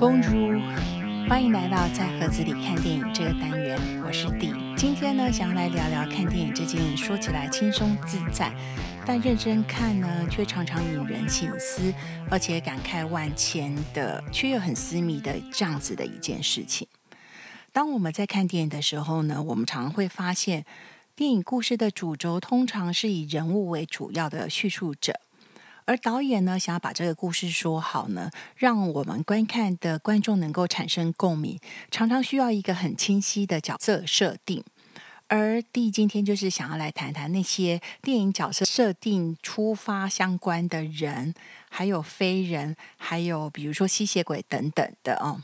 Bonjour，欢迎来到在盒子里看电影这个单元，我是 D。今天呢，想要来聊聊看电影这件说起来轻松自在，但认真看呢，却常常引人醒思，而且感慨万千的，却又很私密的这样子的一件事情。当我们在看电影的时候呢，我们常常会发现，电影故事的主轴通常是以人物为主要的叙述者。而导演呢，想要把这个故事说好呢，让我们观看的观众能够产生共鸣，常常需要一个很清晰的角色设定。而第今天就是想要来谈谈那些电影角色设定出发相关的人，还有非人，还有比如说吸血鬼等等的哦。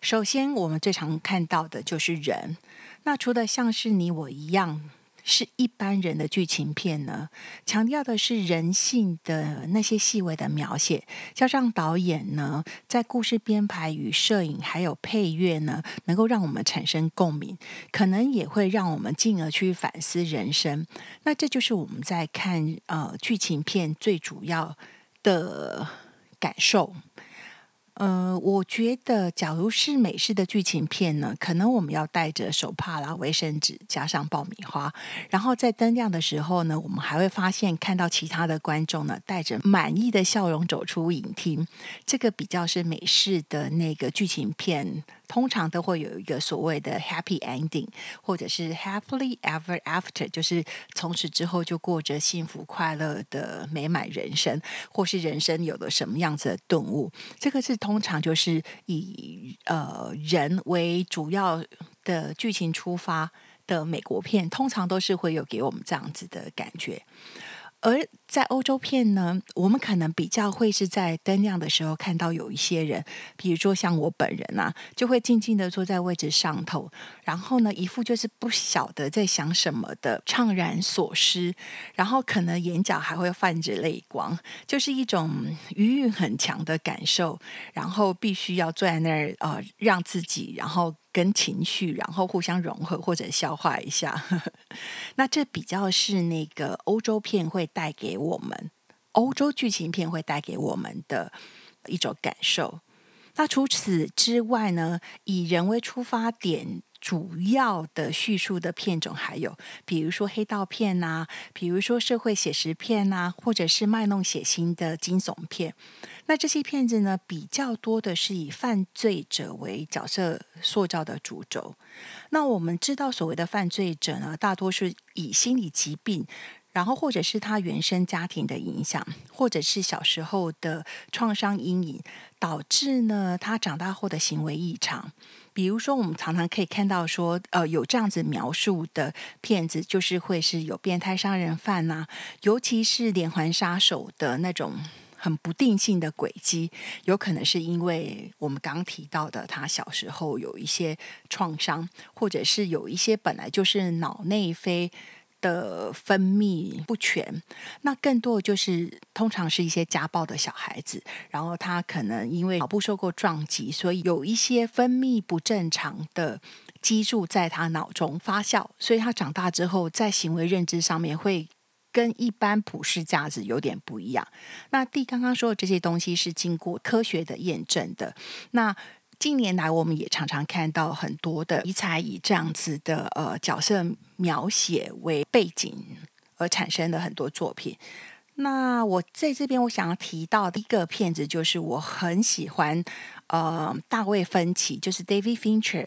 首先，我们最常看到的就是人。那除了像是你我一样。是一般人的剧情片呢，强调的是人性的那些细微的描写，加上导演呢在故事编排与摄影还有配乐呢，能够让我们产生共鸣，可能也会让我们进而去反思人生。那这就是我们在看呃剧情片最主要的感受。呃，我觉得，假如是美式的剧情片呢，可能我们要带着手帕啦、卫生纸，加上爆米花，然后在灯亮的时候呢，我们还会发现看到其他的观众呢，带着满意的笑容走出影厅。这个比较是美式的那个剧情片。通常都会有一个所谓的 happy ending，或者是 happily ever after，就是从此之后就过着幸福快乐的美满人生，或是人生有了什么样子的顿悟。这个是通常就是以呃人为主要的剧情出发的美国片，通常都是会有给我们这样子的感觉。而在欧洲片呢，我们可能比较会是在灯亮的时候看到有一些人，比如说像我本人啊，就会静静的坐在位置上头，然后呢，一副就是不晓得在想什么的怅然所失，然后可能眼角还会泛着泪光，就是一种余韵很强的感受，然后必须要坐在那儿呃，让自己然后。跟情绪，然后互相融合或者消化一下，那这比较是那个欧洲片会带给我们，欧洲剧情片会带给我们的一种感受。那除此之外呢，以人为出发点。主要的叙述的片种还有，比如说黑道片呐，比如说社会写实片呐，或者是卖弄血腥的惊悚片。那这些片子呢，比较多的是以犯罪者为角色塑造的主轴。那我们知道，所谓的犯罪者呢，大多是以心理疾病。然后，或者是他原生家庭的影响，或者是小时候的创伤阴影，导致呢他长大后的行为异常。比如说，我们常常可以看到说，呃，有这样子描述的骗子，就是会是有变态杀人犯呐，尤其是连环杀手的那种很不定性的轨迹，有可能是因为我们刚提到的，他小时候有一些创伤，或者是有一些本来就是脑内啡。的分泌不全，那更多的就是通常是一些家暴的小孩子，然后他可能因为脑部受过撞击，所以有一些分泌不正常的激素在他脑中发酵，所以他长大之后在行为认知上面会跟一般普世价值有点不一样。那第刚刚说的这些东西是经过科学的验证的，那。近年来，我们也常常看到很多的题材以这样子的呃角色描写为背景而产生的很多作品。那我在这边我想要提到的一个片子，就是我很喜欢呃大卫芬奇，就是 David Fincher。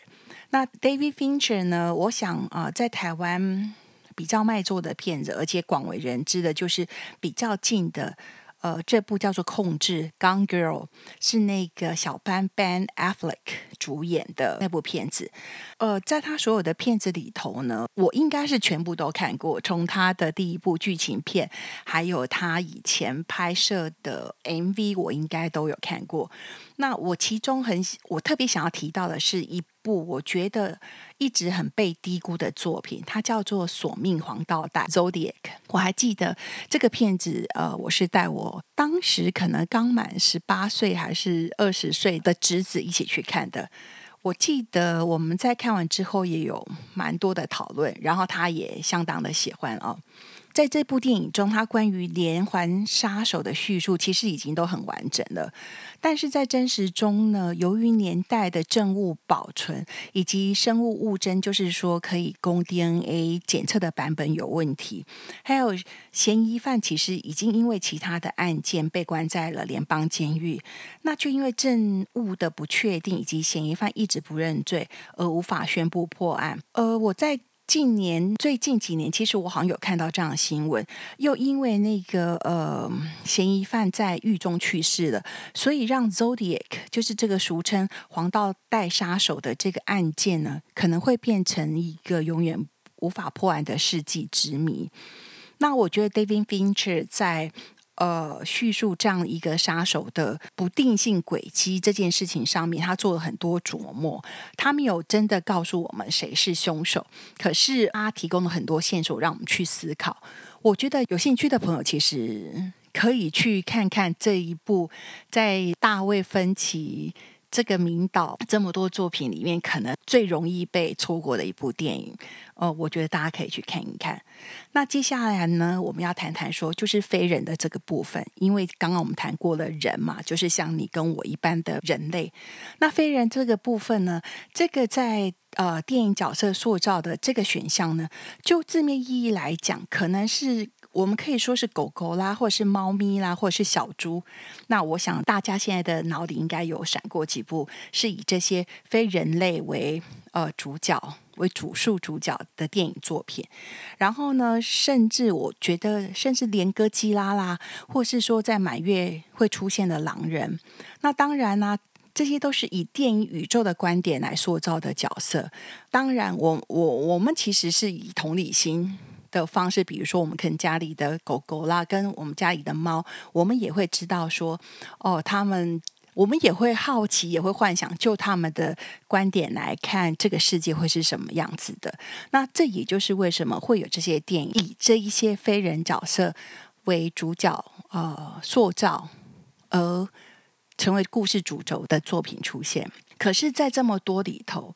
那 David Fincher 呢，我想啊，在台湾比较卖座的片子，而且广为人知的，就是比较近的。呃，这部叫做《控制》gongirl 是那个小班 Ben Affleck 主演的那部片子。呃，在他所有的片子里头呢，我应该是全部都看过，从他的第一部剧情片，还有他以前拍摄的 MV，我应该都有看过。那我其中很我特别想要提到的是一部我觉得一直很被低估的作品，它叫做《索命黄道带》（Zodiac）。我还记得这个片子，呃，我是带我当时可能刚满十八岁还是二十岁的侄子一起去看的。我记得我们在看完之后也有蛮多的讨论，然后他也相当的喜欢哦。在这部电影中，它关于连环杀手的叙述其实已经都很完整了。但是在真实中呢，由于年代的证物保存以及生物物证，就是说可以供 DNA 检测的版本有问题，还有嫌疑犯其实已经因为其他的案件被关在了联邦监狱，那就因为证物的不确定以及嫌疑犯一直不认罪而无法宣布破案。呃，我在。近年最近几年，其实我好像有看到这样的新闻，又因为那个呃嫌疑犯在狱中去世了，所以让 Zodiac 就是这个俗称黄道带杀手的这个案件呢，可能会变成一个永远无法破案的世纪之谜。那我觉得 David Fincher 在。呃，叙述这样一个杀手的不定性轨迹这件事情上面，他做了很多琢磨。他没有真的告诉我们谁是凶手，可是他提供了很多线索让我们去思考。我觉得有兴趣的朋友其实可以去看看这一部在大卫芬奇。这个名导这么多作品里面，可能最容易被错过的一部电影，哦，我觉得大家可以去看一看。那接下来呢，我们要谈谈说，就是非人的这个部分，因为刚刚我们谈过了人嘛，就是像你跟我一般的人类。那非人这个部分呢，这个在呃电影角色塑造的这个选项呢，就字面意义来讲，可能是。我们可以说是狗狗啦，或者是猫咪啦，或者是小猪。那我想大家现在的脑里应该有闪过几部是以这些非人类为呃主角为主述主角的电影作品。然后呢，甚至我觉得，甚至连哥基拉啦，或是说在满月会出现的狼人。那当然呢，这些都是以电影宇宙的观点来塑造的角色。当然，我我我们其实是以同理心。的方式，比如说我们跟家里的狗狗啦，跟我们家里的猫，我们也会知道说，哦，他们，我们也会好奇，也会幻想，就他们的观点来看，这个世界会是什么样子的。那这也就是为什么会有这些电影以这一些非人角色为主角，呃，塑造而成为故事主轴的作品出现。可是，在这么多里头。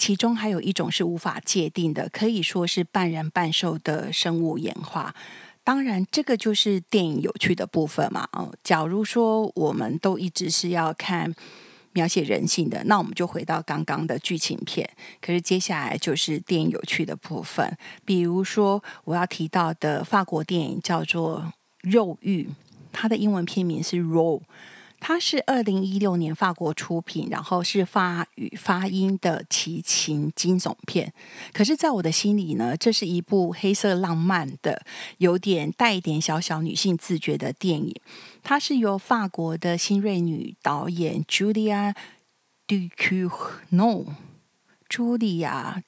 其中还有一种是无法界定的，可以说是半人半兽的生物演化。当然，这个就是电影有趣的部分嘛。哦，假如说我们都一直是要看描写人性的，那我们就回到刚刚的剧情片。可是接下来就是电影有趣的部分，比如说我要提到的法国电影叫做《肉欲》，它的英文片名是《Raw》。它是二零一六年法国出品，然后是法语发音的奇情惊悚片。可是，在我的心里呢，这是一部黑色浪漫的，有点带一点小小女性自觉的电影。它是由法国的新锐女导演 Julia Ducournau，茱莉亚·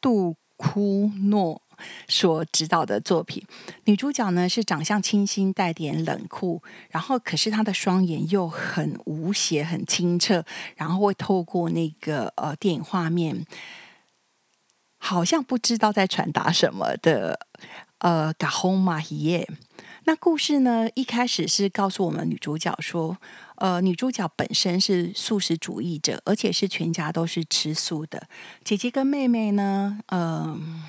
杜库诺。所指导的作品，女主角呢是长相清新，带点冷酷，然后可是她的双眼又很无邪、很清澈，然后会透过那个呃电影画面，好像不知道在传达什么的呃嘎轰马耶。那故事呢一开始是告诉我们女主角说，呃女主角本身是素食主义者，而且是全家都是吃素的，姐姐跟妹妹呢，嗯。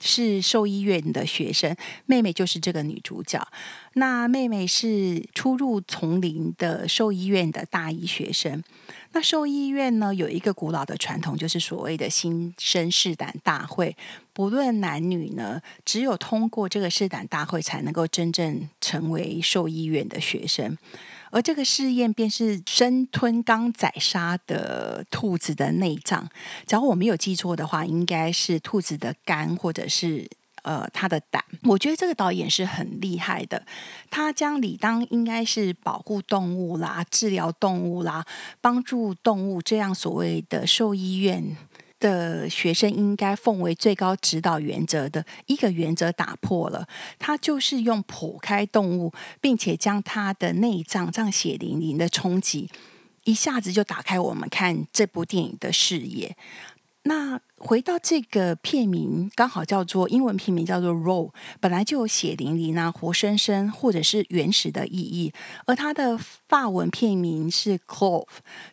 是兽医院的学生，妹妹就是这个女主角。那妹妹是初入丛林的兽医院的大一学生。那兽医院呢有一个古老的传统，就是所谓的新生试胆大会，不论男女呢，只有通过这个试胆大会，才能够真正成为兽医院的学生。而这个试验便是生吞刚宰杀的兔子的内脏，假如我没有记错的话，应该是兔子的肝或者是呃它的胆。我觉得这个导演是很厉害的，他将理当应该是保护动物啦、治疗动物啦、帮助动物这样所谓的兽医院。的学生应该奉为最高指导原则的一个原则打破了，他就是用剖开动物，并且将它的内脏这样血淋淋的冲击，一下子就打开我们看这部电影的视野。那回到这个片名，刚好叫做英文片名叫做 “raw”，本来就有血淋淋啊、活生生或者是原始的意义，而它的法文片名是 “clove”，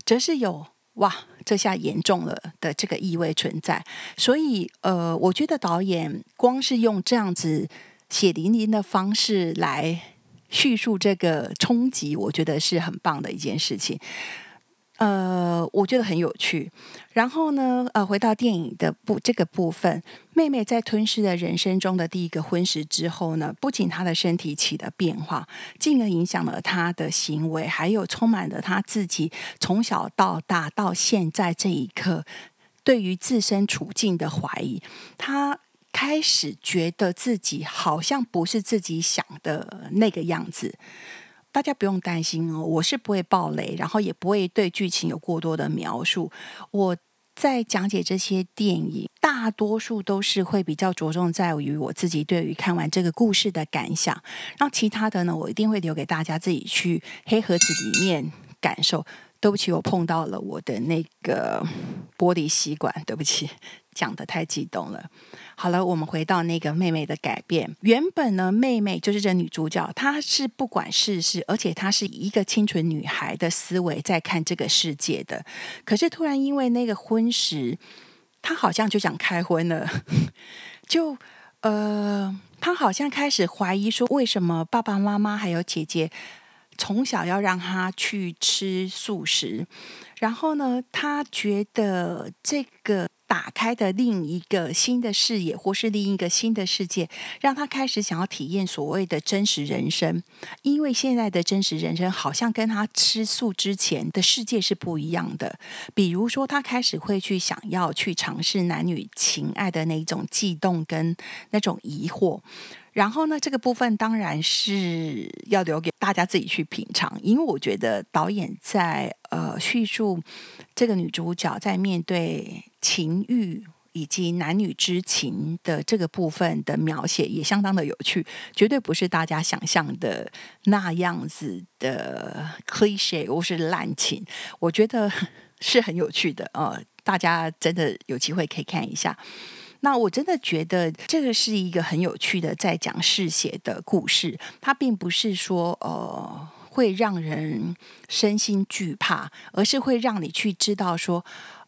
则是有。哇，这下严重了的这个意味存在，所以呃，我觉得导演光是用这样子血淋淋的方式来叙述这个冲击，我觉得是很棒的一件事情。呃，我觉得很有趣。然后呢，呃，回到电影的部这个部分，妹妹在吞噬了人生中的第一个婚食之后呢，不仅她的身体起了变化，进而影响了她的行为，还有充满了她自己从小到大到现在这一刻对于自身处境的怀疑。她开始觉得自己好像不是自己想的那个样子。大家不用担心哦，我是不会爆雷，然后也不会对剧情有过多的描述。我在讲解这些电影，大多数都是会比较着重在于我自己对于看完这个故事的感想，然后其他的呢，我一定会留给大家自己去黑盒子里面感受。对不起，我碰到了我的那个玻璃吸管，对不起，讲的太激动了。好了，我们回到那个妹妹的改变。原本呢，妹妹就是这女主角，她是不管世事，而且她是一个清纯女孩的思维在看这个世界的。可是突然因为那个婚时，她好像就想开荤了，就呃，她好像开始怀疑说，为什么爸爸妈妈还有姐姐。从小要让她去吃素食，然后呢，她觉得这个打开的另一个新的视野，或是另一个新的世界，让他开始想要体验所谓的真实人生。因为现在的真实人生好像跟他吃素之前的世界是不一样的。比如说，他开始会去想要去尝试男女情爱的那种悸动跟那种疑惑。然后呢，这个部分当然是要留给大家自己去品尝，因为我觉得导演在呃叙述这个女主角在面对情欲以及男女之情的这个部分的描写也相当的有趣，绝对不是大家想象的那样子的 cliche 或是滥情，我觉得是很有趣的呃，大家真的有机会可以看一下。那我真的觉得这个是一个很有趣的在讲嗜血的故事，它并不是说呃会让人身心惧怕，而是会让你去知道说，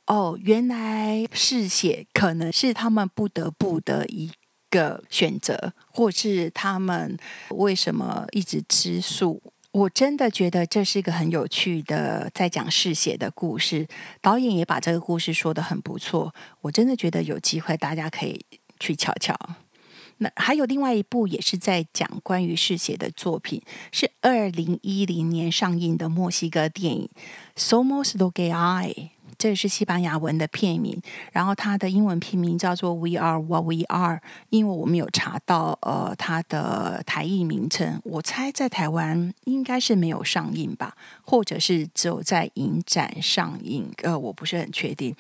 哦，原来嗜血可能是他们不得不的一个选择，或是他们为什么一直吃素。我真的觉得这是一个很有趣的在讲嗜血的故事，导演也把这个故事说的很不错。我真的觉得有机会大家可以去瞧瞧。那还有另外一部也是在讲关于嗜血的作品，是二零一零年上映的墨西哥电影《Somos lo que hay》。这是西班牙文的片名，然后它的英文片名叫做《We Are What We Are》。因为我们有查到，呃，它的台译名称，我猜在台湾应该是没有上映吧，或者是只有在影展上映，呃，我不是很确定。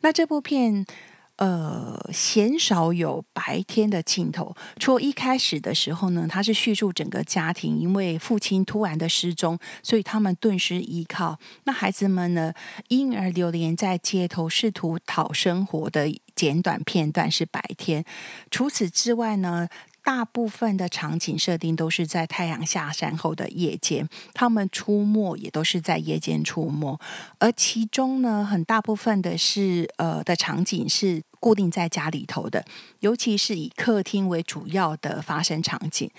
那这部片。呃，鲜少有白天的镜头。除一开始的时候呢，他是叙述整个家庭因为父亲突然的失踪，所以他们顿时依靠。那孩子们呢，因而流连在街头，试图讨生活的简短片段是白天。除此之外呢？大部分的场景设定都是在太阳下山后的夜间，他们出没也都是在夜间出没，而其中呢，很大部分的是呃的场景是固定在家里头的，尤其是以客厅为主要的发生场景。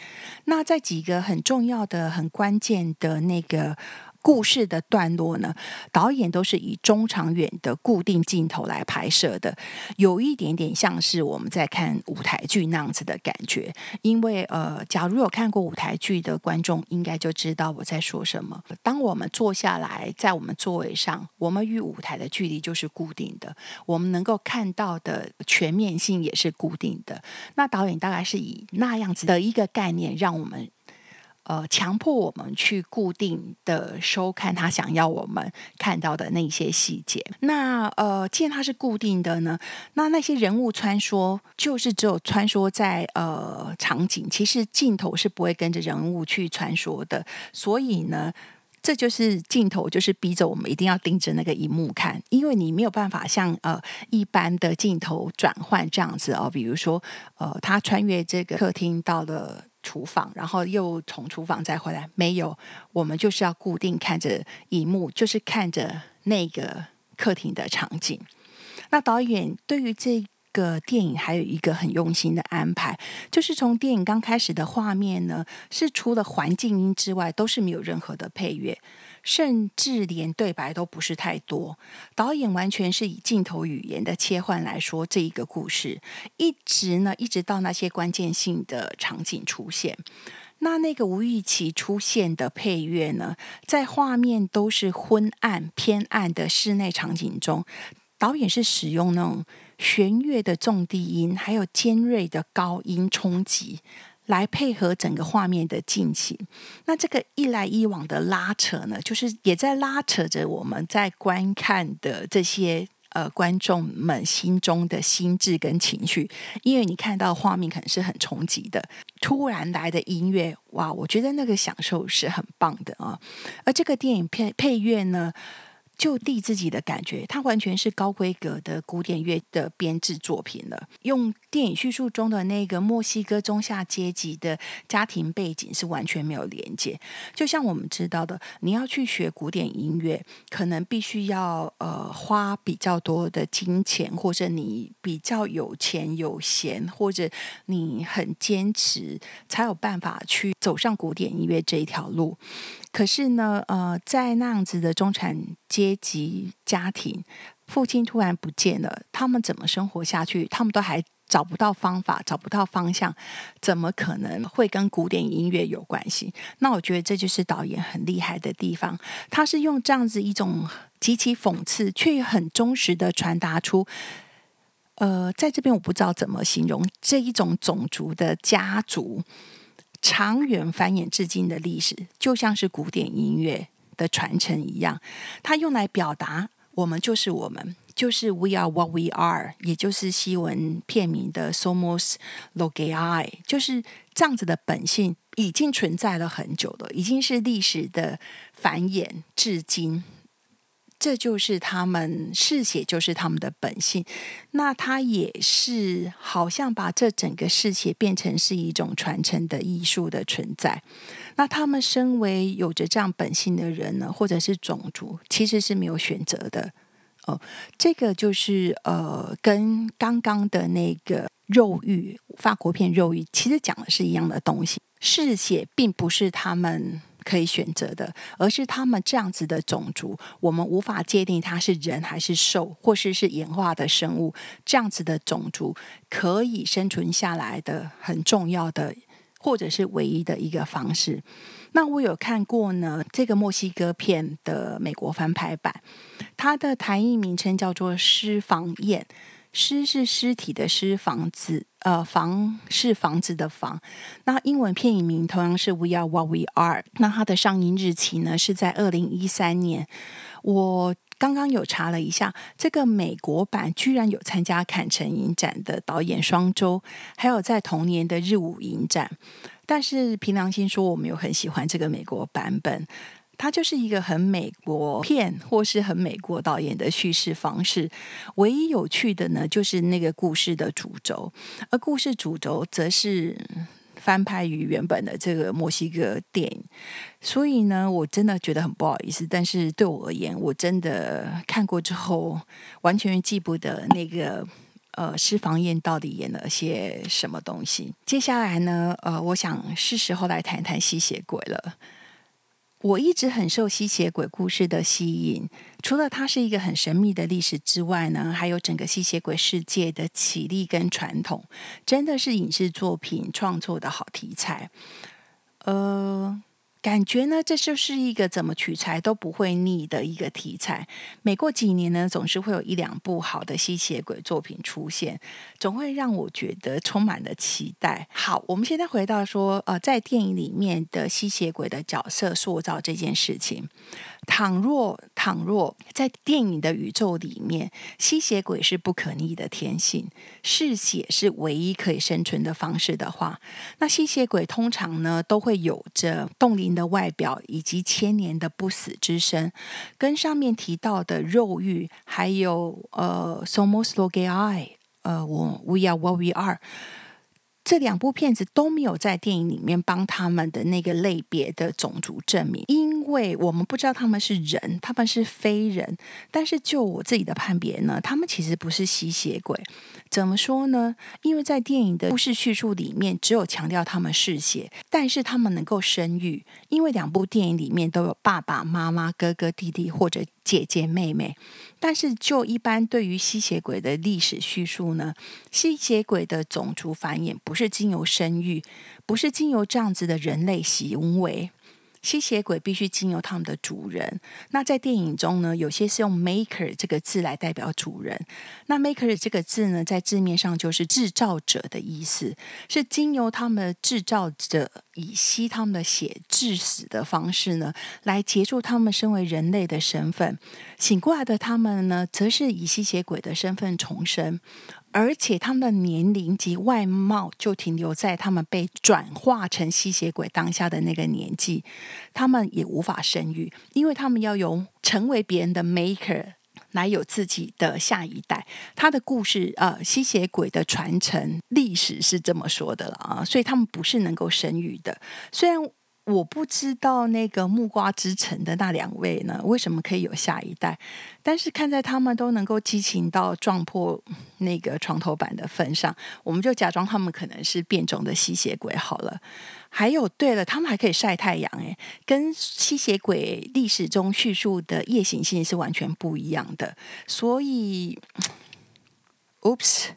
那在几个很重要的、很关键的那个。故事的段落呢，导演都是以中长远的固定镜头来拍摄的，有一点点像是我们在看舞台剧那样子的感觉。因为呃，假如有看过舞台剧的观众，应该就知道我在说什么。当我们坐下来在我们座位上，我们与舞台的距离就是固定的，我们能够看到的全面性也是固定的。那导演大概是以那样子的一个概念，让我们。呃，强迫我们去固定的收看他想要我们看到的那些细节。那呃，既然它是固定的呢，那那些人物穿梭就是只有穿梭在呃场景，其实镜头是不会跟着人物去穿梭的。所以呢，这就是镜头就是逼着我们一定要盯着那个荧幕看，因为你没有办法像呃一般的镜头转换这样子哦。比如说呃，他穿越这个客厅到了。厨房，然后又从厨房再回来，没有，我们就是要固定看着荧幕，就是看着那个客厅的场景。那导演对于这个电影还有一个很用心的安排，就是从电影刚开始的画面呢，是除了环境音之外，都是没有任何的配乐，甚至连对白都不是太多。导演完全是以镜头语言的切换来说这一个故事，一直呢，一直到那些关键性的场景出现。那那个吴玉琪出现的配乐呢，在画面都是昏暗偏暗的室内场景中，导演是使用那种弦乐的重低音，还有尖锐的高音冲击，来配合整个画面的进行。那这个一来一往的拉扯呢，就是也在拉扯着我们在观看的这些。呃，观众们心中的心智跟情绪，因为你看到画面可能是很冲击的，突然来的音乐，哇，我觉得那个享受是很棒的啊。而这个电影配配乐呢？就地自己的感觉，它完全是高规格的古典乐的编制作品了。用电影叙述中的那个墨西哥中下阶级的家庭背景是完全没有连接。就像我们知道的，你要去学古典音乐，可能必须要呃花比较多的金钱，或者你比较有钱有闲，或者你很坚持，才有办法去走上古典音乐这一条路。可是呢，呃，在那样子的中产阶级家庭，父亲突然不见了，他们怎么生活下去？他们都还找不到方法，找不到方向，怎么可能会跟古典音乐有关系？那我觉得这就是导演很厉害的地方，他是用这样子一种极其讽刺，却很忠实的传达出，呃，在这边我不知道怎么形容这一种种族的家族。长远繁衍至今的历史，就像是古典音乐的传承一样，它用来表达我们就是我们，就是 We are what we are，也就是西文片名的 Somos Logai，就是这样子的本性已经存在了很久了，已经是历史的繁衍至今。这就是他们嗜血，就是他们的本性。那他也是好像把这整个嗜血变成是一种传承的艺术的存在。那他们身为有着这样本性的人呢，或者是种族，其实是没有选择的。哦，这个就是呃，跟刚刚的那个肉欲法国片肉欲，其实讲的是一样的东西。嗜血并不是他们。可以选择的，而是他们这样子的种族，我们无法界定它是人还是兽，或是是演化的生物。这样子的种族可以生存下来的很重要的，或者是唯一的一个方式。那我有看过呢，这个墨西哥片的美国翻拍版，它的台译名称叫做《尸房宴》。尸是尸体的尸，房子呃房是房子的房。那英文片影名同样是 We Are What We Are。那它的上映日期呢是在二零一三年。我刚刚有查了一下，这个美国版居然有参加坎城影展的导演双周，还有在同年的日舞影展。但是凭良心说，我没有很喜欢这个美国版本。它就是一个很美国片，或是很美国导演的叙事方式。唯一有趣的呢，就是那个故事的主轴，而故事主轴则是翻拍于原本的这个墨西哥电影。所以呢，我真的觉得很不好意思。但是对我而言，我真的看过之后，完全记不得那个呃施房宴到底演了些什么东西。接下来呢，呃，我想是时候来谈谈吸血鬼了。我一直很受吸血鬼故事的吸引，除了它是一个很神秘的历史之外呢，还有整个吸血鬼世界的起立跟传统，真的是影视作品创作的好题材。呃。感觉呢，这就是一个怎么取材都不会腻的一个题材。每过几年呢，总是会有一两部好的吸血鬼作品出现，总会让我觉得充满了期待。好，我们现在回到说，呃，在电影里面的吸血鬼的角色塑造这件事情。倘若倘若在电影的宇宙里面，吸血鬼是不可逆的天性，嗜血是唯一可以生存的方式的话，那吸血鬼通常呢都会有着动力的外表以及千年的不死之身，跟上面提到的肉欲，还有呃，somos lo que hay，呃，我 we are what we are。这两部片子都没有在电影里面帮他们的那个类别的种族证明，因因为我们不知道他们是人，他们是非人。但是就我自己的判别呢，他们其实不是吸血鬼。怎么说呢？因为在电影的故事叙述里面，只有强调他们嗜血，但是他们能够生育，因为两部电影里面都有爸爸妈妈、哥哥弟弟或者姐姐妹妹。但是就一般对于吸血鬼的历史叙述呢，吸血鬼的种族繁衍不是经由生育，不是经由这样子的人类行为。吸血鬼必须经由他们的主人。那在电影中呢，有些是用 “maker” 这个字来代表主人。那 “maker” 这个字呢，在字面上就是制造者的意思，是经由他们制造者以吸他们的血致死的方式呢，来结束他们身为人类的身份。醒过来的他们呢，则是以吸血鬼的身份重生。而且他们的年龄及外貌就停留在他们被转化成吸血鬼当下的那个年纪，他们也无法生育，因为他们要用成为别人的 maker 来有自己的下一代。他的故事，呃，吸血鬼的传承历史是这么说的了啊，所以他们不是能够生育的，虽然。我不知道那个木瓜之城的那两位呢，为什么可以有下一代？但是看在他们都能够激情到撞破那个床头板的份上，我们就假装他们可能是变种的吸血鬼好了。还有，对了，他们还可以晒太阳，诶，跟吸血鬼历史中叙述的夜行性是完全不一样的。所以，Oops。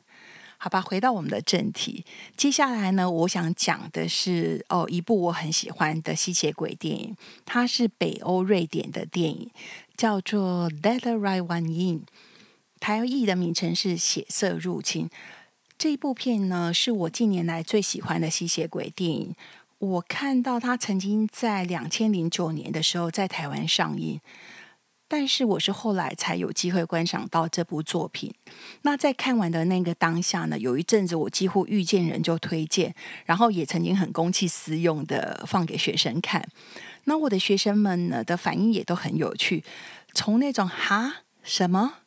好吧，回到我们的正题。接下来呢，我想讲的是哦，一部我很喜欢的吸血鬼电影，它是北欧瑞典的电影，叫做《Let the Right One In》，台译的名称是《血色入侵》。这一部片呢，是我近年来最喜欢的吸血鬼电影。我看到它曾经在两千零九年的时候在台湾上映。但是我是后来才有机会观赏到这部作品。那在看完的那个当下呢，有一阵子我几乎遇见人就推荐，然后也曾经很公器私用的放给学生看。那我的学生们呢的反应也都很有趣，从那种哈什么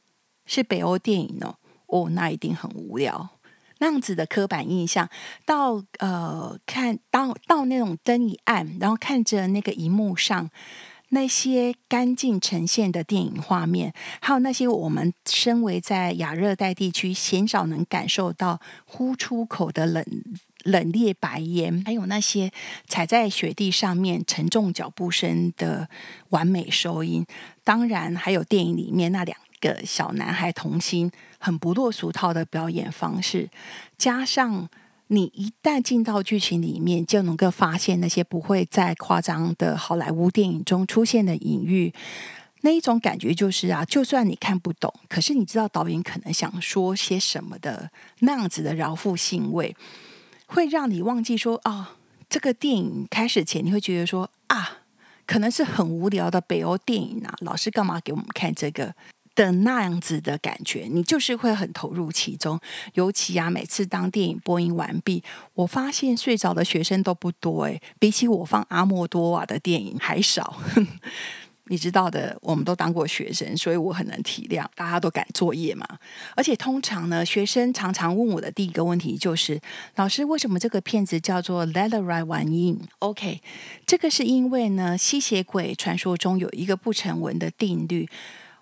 是北欧电影呢？哦，那一定很无聊那样子的刻板印象，到呃看到到那种灯一暗，然后看着那个荧幕上。那些干净呈现的电影画面，还有那些我们身为在亚热带地区鲜少能感受到呼出口的冷冷冽白烟，还有那些踩在雪地上面沉重脚步声的完美收音，当然还有电影里面那两个小男孩童星很不落俗套的表演方式，加上。你一旦进到剧情里面，就能够发现那些不会在夸张的好莱坞电影中出现的隐喻。那一种感觉就是啊，就算你看不懂，可是你知道导演可能想说些什么的那样子的饶富兴味，会让你忘记说啊，这个电影开始前你会觉得说啊，可能是很无聊的北欧电影啊，老师干嘛给我们看这个？的那样子的感觉，你就是会很投入其中。尤其啊，每次当电影播映完毕，我发现睡着的学生都不多诶，比起我放阿莫多瓦的电影还少。你知道的，我们都当过学生，所以我很能体谅，大家都赶作业嘛。而且通常呢，学生常常问我的第一个问题就是：“老师，为什么这个片子叫做 Let the Right One In？”OK，这个是因为呢，吸血鬼传说中有一个不成文的定律。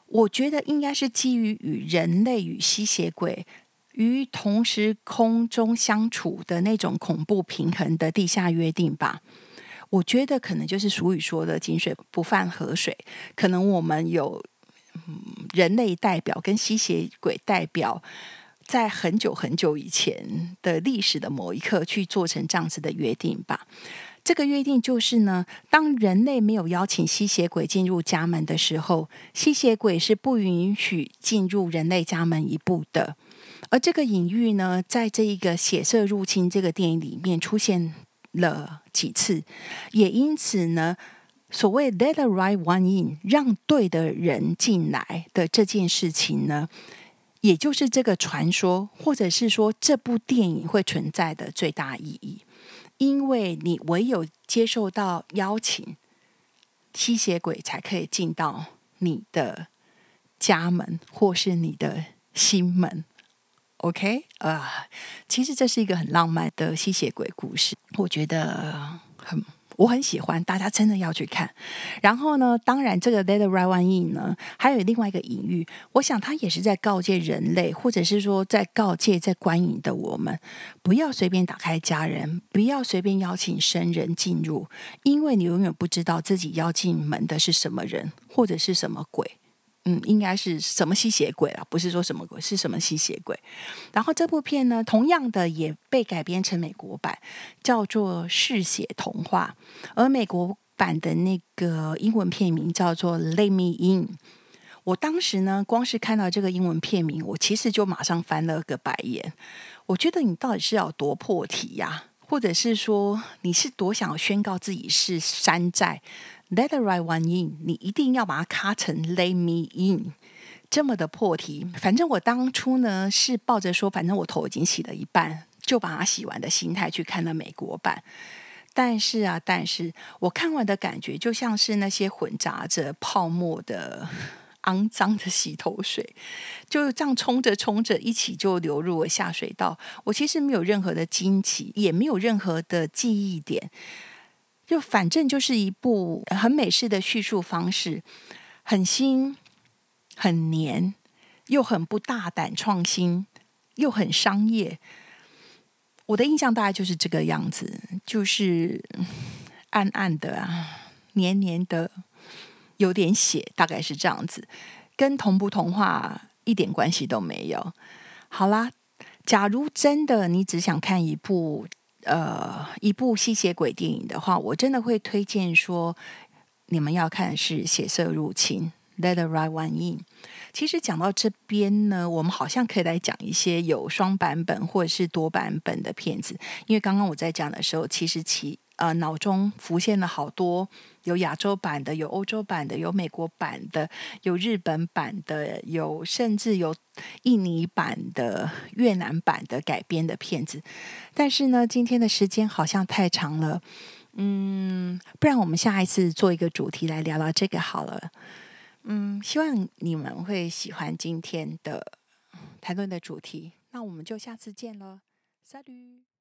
我觉得应该是基于与人类与吸血鬼于同时空中相处的那种恐怖平衡的地下约定吧。我觉得可能就是俗语说的“井水不犯河水”。可能我们有人类代表跟吸血鬼代表，在很久很久以前的历史的某一刻去做成这样子的约定吧。这个约定就是呢，当人类没有邀请吸血鬼进入家门的时候，吸血鬼是不允许进入人类家门一步的。而这个隐喻呢，在这一个《血色入侵》这个电影里面出现了几次，也因此呢，所谓 “let the right one in” 让对的人进来的这件事情呢，也就是这个传说，或者是说这部电影会存在的最大意义。因为你唯有接受到邀请，吸血鬼才可以进到你的家门或是你的心门。OK 啊，其实这是一个很浪漫的吸血鬼故事，我觉得很我很喜欢，大家真的要去看。然后呢，当然这个 Let the Right One In 呢，还有另外一个隐喻，我想它也是在告诫人类，或者是说在告诫在观影的我们，不要随便打开家人，不要随便邀请生人进入，因为你永远不知道自己邀进门的是什么人，或者是什么鬼。嗯，应该是什么吸血鬼啊？不是说什么鬼，是什么吸血鬼？然后这部片呢，同样的也被改编成美国版，叫做《嗜血童话》，而美国版的那个英文片名叫做《Let Me In》。我当时呢，光是看到这个英文片名，我其实就马上翻了个白眼。我觉得你到底是要多破题呀？或者是说你是多想宣告自己是山寨？Let the right one in，你一定要把它卡成 Let me in，这么的破题。反正我当初呢是抱着说，反正我头已经洗了一半，就把它洗完的心态去看了美国版。但是啊，但是我看完的感觉就像是那些混杂着泡沫的肮脏的洗头水，就这样冲着冲着，一起就流入了下水道。我其实没有任何的惊奇，也没有任何的记忆点。就反正就是一部很美式的叙述方式，很新、很黏，又很不大胆创新，又很商业。我的印象大概就是这个样子，就是 暗暗的啊，黏黏的，有点血，大概是这样子，跟同不同化一点关系都没有。好啦，假如真的你只想看一部。呃，一部吸血鬼电影的话，我真的会推荐说，你们要看的是《血色入侵》（Let the Right One In）。其实讲到这边呢，我们好像可以来讲一些有双版本或者是多版本的片子，因为刚刚我在讲的时候，其实其呃，脑中浮现了好多有亚洲版的，有欧洲版的，有美国版的，有日本版的，有甚至有印尼版的、越南版的改编的片子。但是呢，今天的时间好像太长了，嗯，不然我们下一次做一个主题来聊聊这个好了。嗯，希望你们会喜欢今天的谈论的主题。那我们就下次见了，Salut。